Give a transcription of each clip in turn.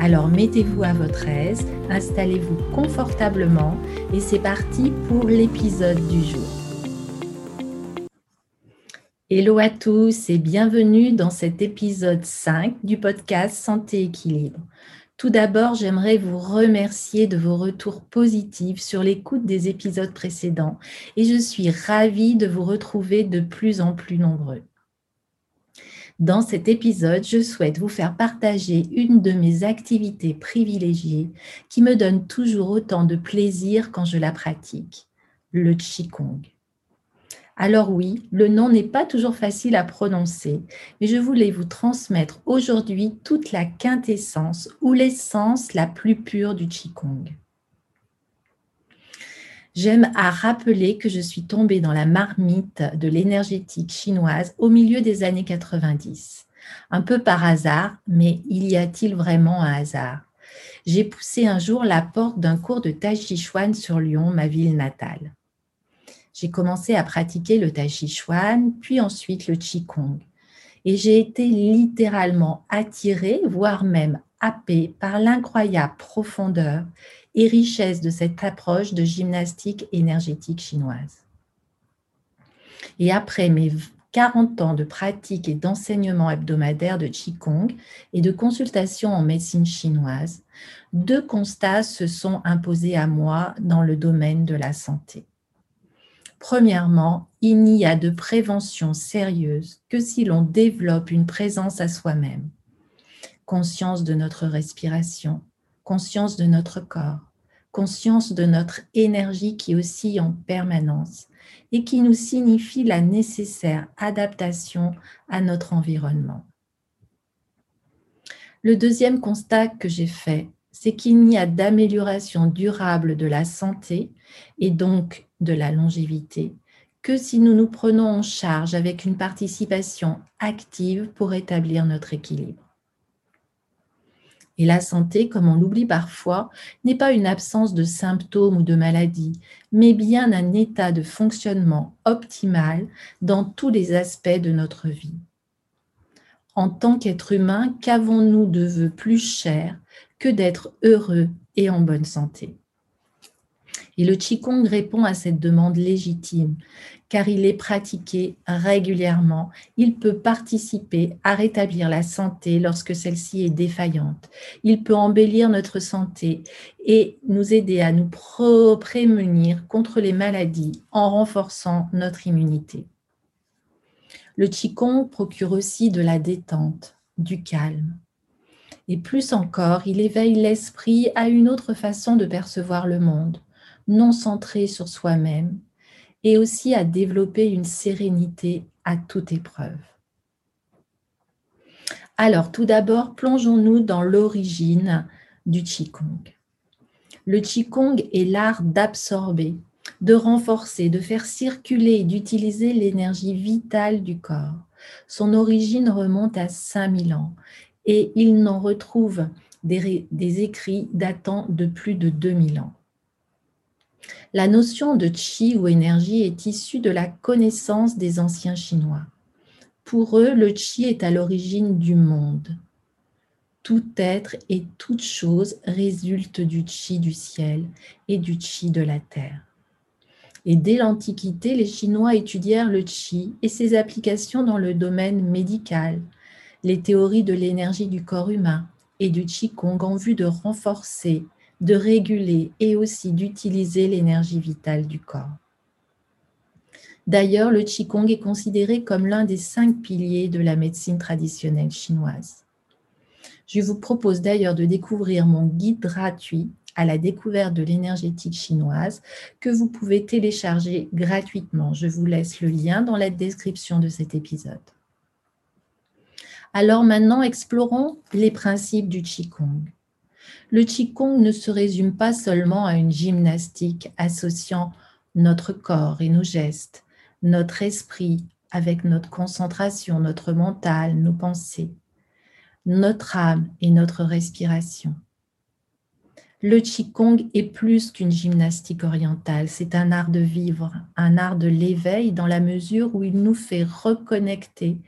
Alors mettez-vous à votre aise, installez-vous confortablement et c'est parti pour l'épisode du jour. Hello à tous et bienvenue dans cet épisode 5 du podcast Santé Équilibre. Tout d'abord, j'aimerais vous remercier de vos retours positifs sur l'écoute des épisodes précédents et je suis ravie de vous retrouver de plus en plus nombreux. Dans cet épisode, je souhaite vous faire partager une de mes activités privilégiées qui me donne toujours autant de plaisir quand je la pratique, le Qigong. Alors oui, le nom n'est pas toujours facile à prononcer, mais je voulais vous transmettre aujourd'hui toute la quintessence ou l'essence la plus pure du Qigong. J'aime à rappeler que je suis tombée dans la marmite de l'énergétique chinoise au milieu des années 90. Un peu par hasard, mais il y a-t-il vraiment un hasard? J'ai poussé un jour la porte d'un cours de Tai Chi Chuan sur Lyon, ma ville natale j'ai commencé à pratiquer le Tai Chi Chuan, puis ensuite le Qigong. Et j'ai été littéralement attirée, voire même happée par l'incroyable profondeur et richesse de cette approche de gymnastique énergétique chinoise. Et après mes 40 ans de pratique et d'enseignement hebdomadaire de Qigong et de consultation en médecine chinoise, deux constats se sont imposés à moi dans le domaine de la santé. Premièrement, il n'y a de prévention sérieuse que si l'on développe une présence à soi-même. Conscience de notre respiration, conscience de notre corps, conscience de notre énergie qui oscille en permanence et qui nous signifie la nécessaire adaptation à notre environnement. Le deuxième constat que j'ai fait, c'est qu'il n'y a d'amélioration durable de la santé et donc de la longévité que si nous nous prenons en charge avec une participation active pour établir notre équilibre. Et la santé, comme on l'oublie parfois, n'est pas une absence de symptômes ou de maladies, mais bien un état de fonctionnement optimal dans tous les aspects de notre vie. En tant qu'être humain, qu'avons-nous de vœux plus cher que d'être heureux et en bonne santé? Et le Qigong répond à cette demande légitime, car il est pratiqué régulièrement. Il peut participer à rétablir la santé lorsque celle-ci est défaillante. Il peut embellir notre santé et nous aider à nous prémunir contre les maladies en renforçant notre immunité. Le Qigong procure aussi de la détente, du calme. Et plus encore, il éveille l'esprit à une autre façon de percevoir le monde non centré sur soi-même et aussi à développer une sérénité à toute épreuve. Alors, tout d'abord, plongeons-nous dans l'origine du Qigong. Le Qigong est l'art d'absorber, de renforcer, de faire circuler et d'utiliser l'énergie vitale du corps. Son origine remonte à 5000 ans et il n'en retrouve des, des écrits datant de plus de 2000 ans. La notion de chi ou énergie est issue de la connaissance des anciens Chinois. Pour eux, le chi est à l'origine du monde. Tout être et toute chose résulte du chi du ciel et du chi de la terre. Et dès l'Antiquité, les Chinois étudièrent le chi et ses applications dans le domaine médical, les théories de l'énergie du corps humain et du Qigong en vue de renforcer de réguler et aussi d'utiliser l'énergie vitale du corps. D'ailleurs, le Qigong est considéré comme l'un des cinq piliers de la médecine traditionnelle chinoise. Je vous propose d'ailleurs de découvrir mon guide gratuit à la découverte de l'énergétique chinoise que vous pouvez télécharger gratuitement. Je vous laisse le lien dans la description de cet épisode. Alors maintenant, explorons les principes du Qigong. Le Qigong ne se résume pas seulement à une gymnastique associant notre corps et nos gestes, notre esprit avec notre concentration, notre mental, nos pensées, notre âme et notre respiration. Le Qigong est plus qu'une gymnastique orientale, c'est un art de vivre, un art de l'éveil dans la mesure où il nous fait reconnecter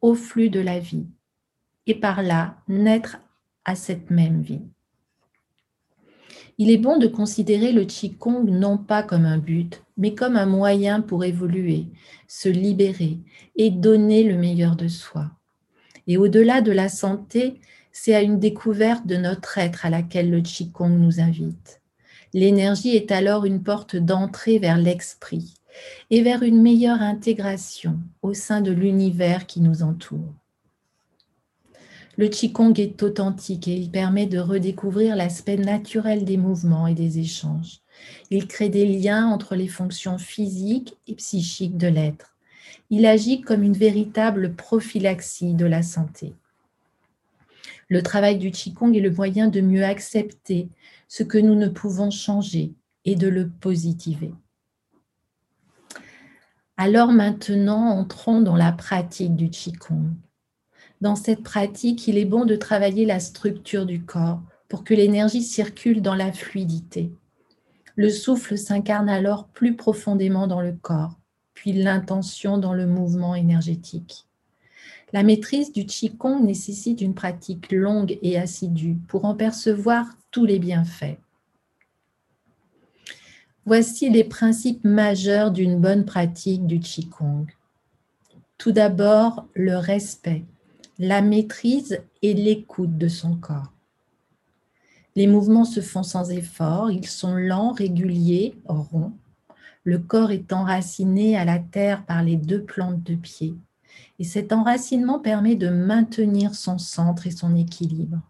au flux de la vie et par là naître à cette même vie. Il est bon de considérer le Qigong non pas comme un but, mais comme un moyen pour évoluer, se libérer et donner le meilleur de soi. Et au-delà de la santé, c'est à une découverte de notre être à laquelle le Qigong nous invite. L'énergie est alors une porte d'entrée vers l'esprit et vers une meilleure intégration au sein de l'univers qui nous entoure. Le Qigong est authentique et il permet de redécouvrir l'aspect naturel des mouvements et des échanges. Il crée des liens entre les fonctions physiques et psychiques de l'être. Il agit comme une véritable prophylaxie de la santé. Le travail du Qigong est le moyen de mieux accepter ce que nous ne pouvons changer et de le positiver. Alors maintenant, entrons dans la pratique du Qigong. Dans cette pratique, il est bon de travailler la structure du corps pour que l'énergie circule dans la fluidité. Le souffle s'incarne alors plus profondément dans le corps, puis l'intention dans le mouvement énergétique. La maîtrise du Qigong nécessite une pratique longue et assidue pour en percevoir tous les bienfaits. Voici les principes majeurs d'une bonne pratique du Qigong. Tout d'abord, le respect, la maîtrise et l'écoute de son corps. Les mouvements se font sans effort, ils sont lents, réguliers, ronds. Le corps est enraciné à la terre par les deux plantes de pied. Et cet enracinement permet de maintenir son centre et son équilibre,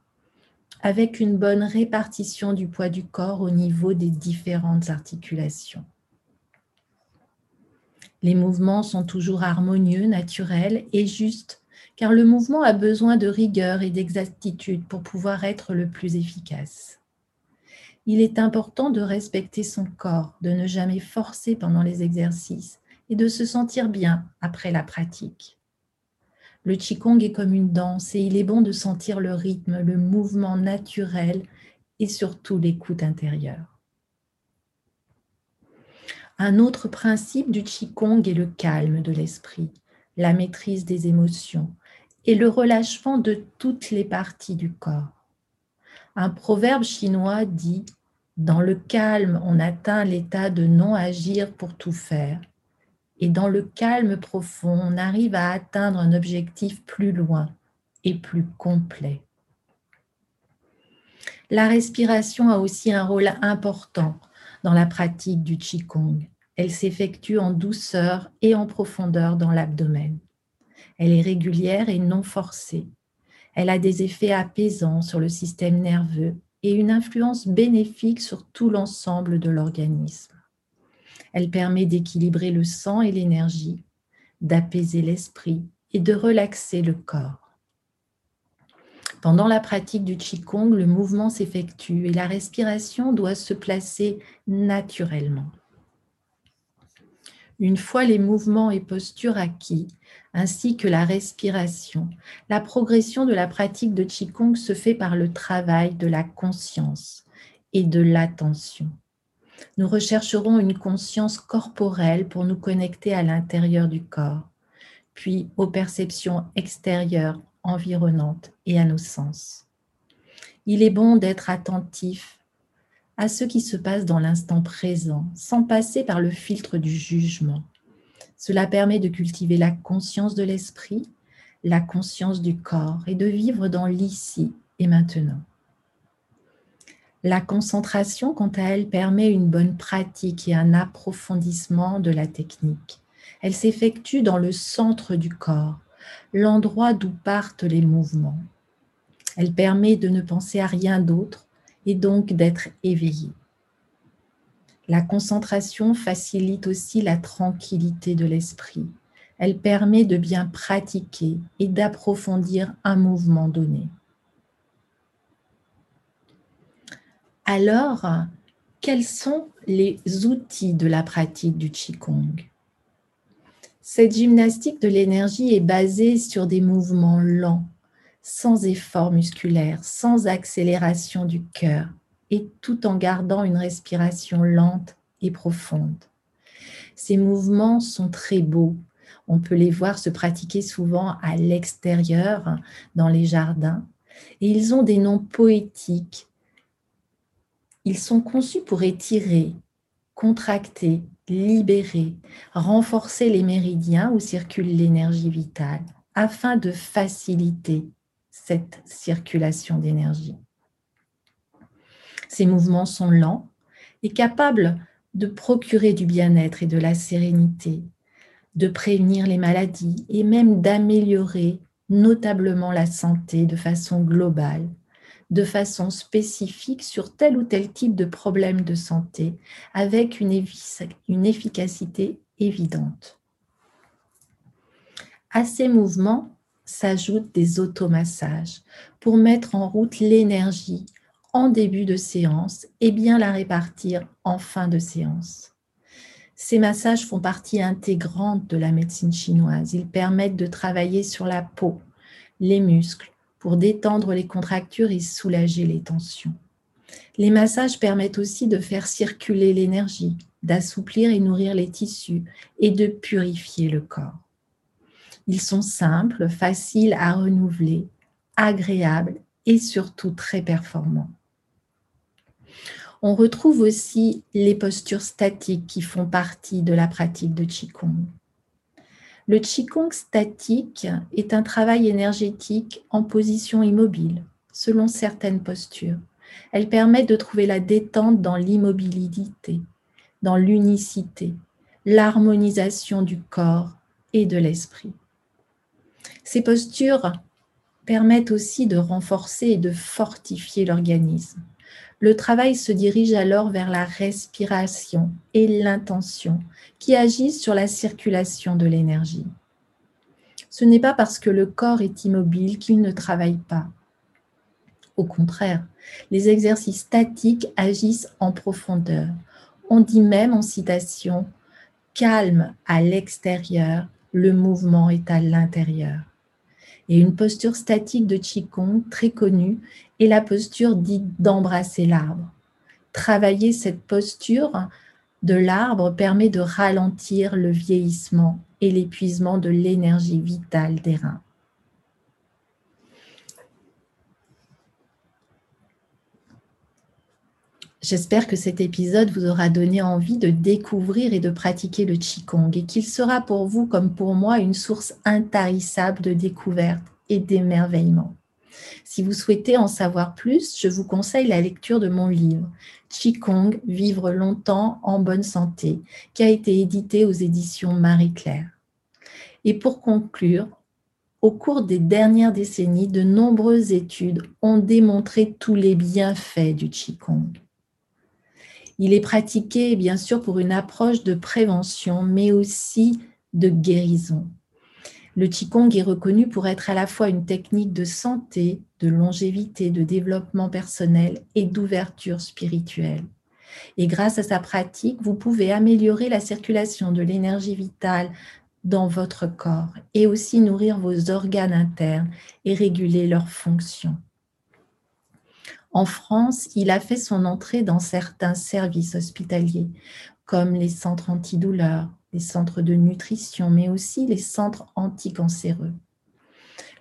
avec une bonne répartition du poids du corps au niveau des différentes articulations. Les mouvements sont toujours harmonieux, naturels et justes, car le mouvement a besoin de rigueur et d'exactitude pour pouvoir être le plus efficace. Il est important de respecter son corps, de ne jamais forcer pendant les exercices et de se sentir bien après la pratique. Le Qigong est comme une danse et il est bon de sentir le rythme, le mouvement naturel et surtout l'écoute intérieure. Un autre principe du Qigong est le calme de l'esprit, la maîtrise des émotions et le relâchement de toutes les parties du corps. Un proverbe chinois dit Dans le calme, on atteint l'état de non-agir pour tout faire et dans le calme profond, on arrive à atteindre un objectif plus loin et plus complet. La respiration a aussi un rôle important dans la pratique du Qigong. Elle s'effectue en douceur et en profondeur dans l'abdomen. Elle est régulière et non forcée. Elle a des effets apaisants sur le système nerveux et une influence bénéfique sur tout l'ensemble de l'organisme. Elle permet d'équilibrer le sang et l'énergie, d'apaiser l'esprit et de relaxer le corps. Pendant la pratique du Qigong, le mouvement s'effectue et la respiration doit se placer naturellement. Une fois les mouvements et postures acquis, ainsi que la respiration, la progression de la pratique de Qigong se fait par le travail de la conscience et de l'attention. Nous rechercherons une conscience corporelle pour nous connecter à l'intérieur du corps, puis aux perceptions extérieures, environnantes et à nos sens. Il est bon d'être attentif à ce qui se passe dans l'instant présent, sans passer par le filtre du jugement. Cela permet de cultiver la conscience de l'esprit, la conscience du corps et de vivre dans l'ici et maintenant. La concentration, quant à elle, permet une bonne pratique et un approfondissement de la technique. Elle s'effectue dans le centre du corps, l'endroit d'où partent les mouvements. Elle permet de ne penser à rien d'autre et donc d'être éveillé. La concentration facilite aussi la tranquillité de l'esprit, Elle permet de bien pratiquer et d'approfondir un mouvement donné. Alors, quels sont les outils de la pratique du Qigong? Cette gymnastique de l'énergie est basée sur des mouvements lents, sans effort musculaire, sans accélération du cœur, et tout en gardant une respiration lente et profonde. Ces mouvements sont très beaux. On peut les voir se pratiquer souvent à l'extérieur, dans les jardins, et ils ont des noms poétiques. Ils sont conçus pour étirer, contracter, libérer, renforcer les méridiens où circule l'énergie vitale, afin de faciliter cette circulation d'énergie. Ces mouvements sont lents et capables de procurer du bien-être et de la sérénité, de prévenir les maladies et même d'améliorer notablement la santé de façon globale, de façon spécifique sur tel ou tel type de problème de santé, avec une, efficacité évidente. À ces mouvements s'ajoutent des automassages pour mettre en route l'énergie en début de séance et bien la répartir en fin de séance. Ces massages font partie intégrante de la médecine chinoise. Ils permettent de travailler sur la peau, les muscles, pour détendre les contractures et soulager les tensions. Les massages permettent aussi de faire circuler l'énergie, d'assouplir et nourrir les tissus et de purifier le corps. Ils sont simples, faciles à renouveler, agréables et surtout très performants. On retrouve aussi les postures statiques qui font partie de la pratique de Qigong. Le Qigong statique est un travail énergétique en position immobile, selon certaines postures. Elle permet de trouver la détente dans l'immobilité, dans l'unicité, l'harmonisation du corps et de l'esprit. Ces postures permettent aussi de renforcer et de fortifier l'organisme. Le travail se dirige alors vers la respiration et l'intention qui agissent sur la circulation de l'énergie. Ce n'est pas parce que le corps est immobile qu'il ne travaille pas. Au contraire, les exercices statiques agissent en profondeur. On dit même en citation, calme à l'extérieur, le mouvement est à l'intérieur. Et une posture statique de Qigong très connue est la posture dite d'embrasser l'arbre. Travailler cette posture de l'arbre permet de ralentir le vieillissement et l'épuisement de l'énergie vitale des reins. J'espère que cet épisode vous aura donné envie de découvrir et de pratiquer le Qigong et qu'il sera pour vous comme pour moi une source intarissable de découverte et d'émerveillement. Si vous souhaitez en savoir plus, je vous conseille la lecture de mon livre Qigong, Vivre longtemps en bonne santé, qui a été édité aux éditions Marie-Claire. Et pour conclure, au cours des dernières décennies, de nombreuses études ont démontré tous les bienfaits du Qigong. Il est pratiqué bien sûr pour une approche de prévention, mais aussi de guérison. Le Qigong est reconnu pour être à la fois une technique de santé, de longévité, de développement personnel et d'ouverture spirituelle. Et grâce à sa pratique, vous pouvez améliorer la circulation de l'énergie vitale dans votre corps et aussi nourrir vos organes internes et réguler leurs fonctions. En France, il a fait son entrée dans certains services hospitaliers, comme les centres antidouleurs, les centres de nutrition, mais aussi les centres anticancéreux.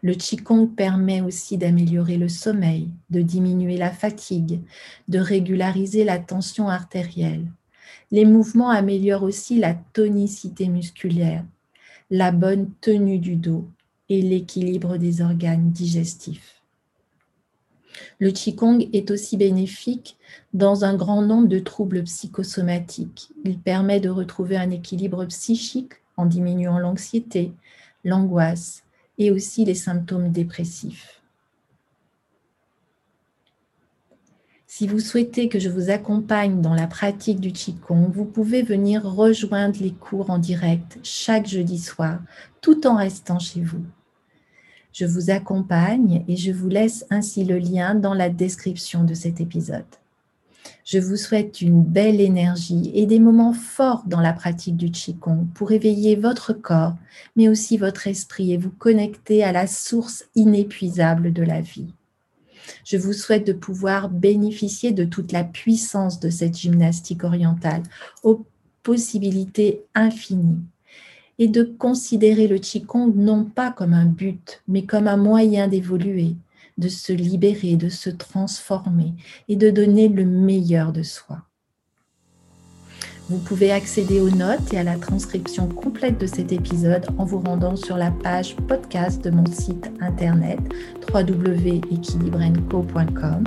Le Qigong permet aussi d'améliorer le sommeil, de diminuer la fatigue, de régulariser la tension artérielle. Les mouvements améliorent aussi la tonicité musculaire, la bonne tenue du dos et l'équilibre des organes digestifs. Le Qigong est aussi bénéfique dans un grand nombre de troubles psychosomatiques. Il permet de retrouver un équilibre psychique en diminuant l'anxiété, l'angoisse et aussi les symptômes dépressifs. Si vous souhaitez que je vous accompagne dans la pratique du Qigong, vous pouvez venir rejoindre les cours en direct chaque jeudi soir, tout en restant chez vous. Je vous accompagne et je vous laisse ainsi le lien dans la description de cet épisode. Je vous souhaite une belle énergie et des moments forts dans la pratique du Qigong pour éveiller votre corps, mais aussi votre esprit et vous connecter à la source inépuisable de la vie. Je vous souhaite de pouvoir bénéficier de toute la puissance de cette gymnastique orientale, aux possibilités infinies, et de considérer le Qigong non pas comme un but, mais comme un moyen d'évoluer, de se libérer, de se transformer et de donner le meilleur de soi. Vous pouvez accéder aux notes et à la transcription complète de cet épisode en vous rendant sur la page podcast de mon site internet www.equilibrenco.com.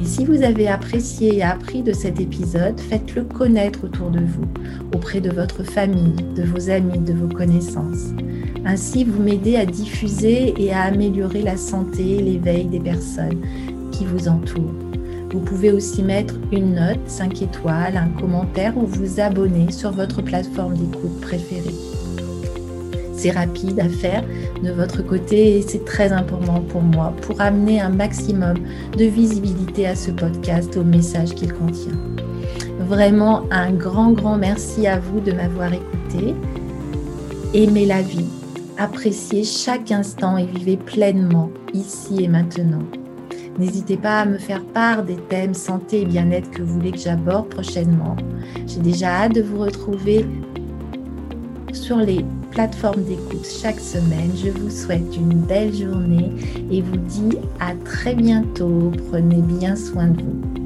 Et si vous avez apprécié et appris de cet épisode, faites-le connaître autour de vous, auprès de votre famille, de vos amis, de vos connaissances. Ainsi, vous m'aidez à diffuser et à améliorer la santé et l'éveil des personnes qui vous entourent. Vous pouvez aussi mettre une note, 5 étoiles, un commentaire ou vous abonner sur votre plateforme d'écoute préférée. C'est rapide à faire de votre côté et c'est très important pour moi pour amener un maximum de visibilité à ce podcast, au message qu'il contient. Vraiment un grand, grand merci à vous de m'avoir écouté. Aimez la vie, appréciez chaque instant et vivez pleinement ici et maintenant. N'hésitez pas à me faire part des thèmes santé et bien-être que vous voulez que j'aborde prochainement. J'ai déjà hâte de vous retrouver sur les plateformes d'écoute chaque semaine. Je vous souhaite une belle journée et vous dis à très bientôt. Prenez bien soin de vous.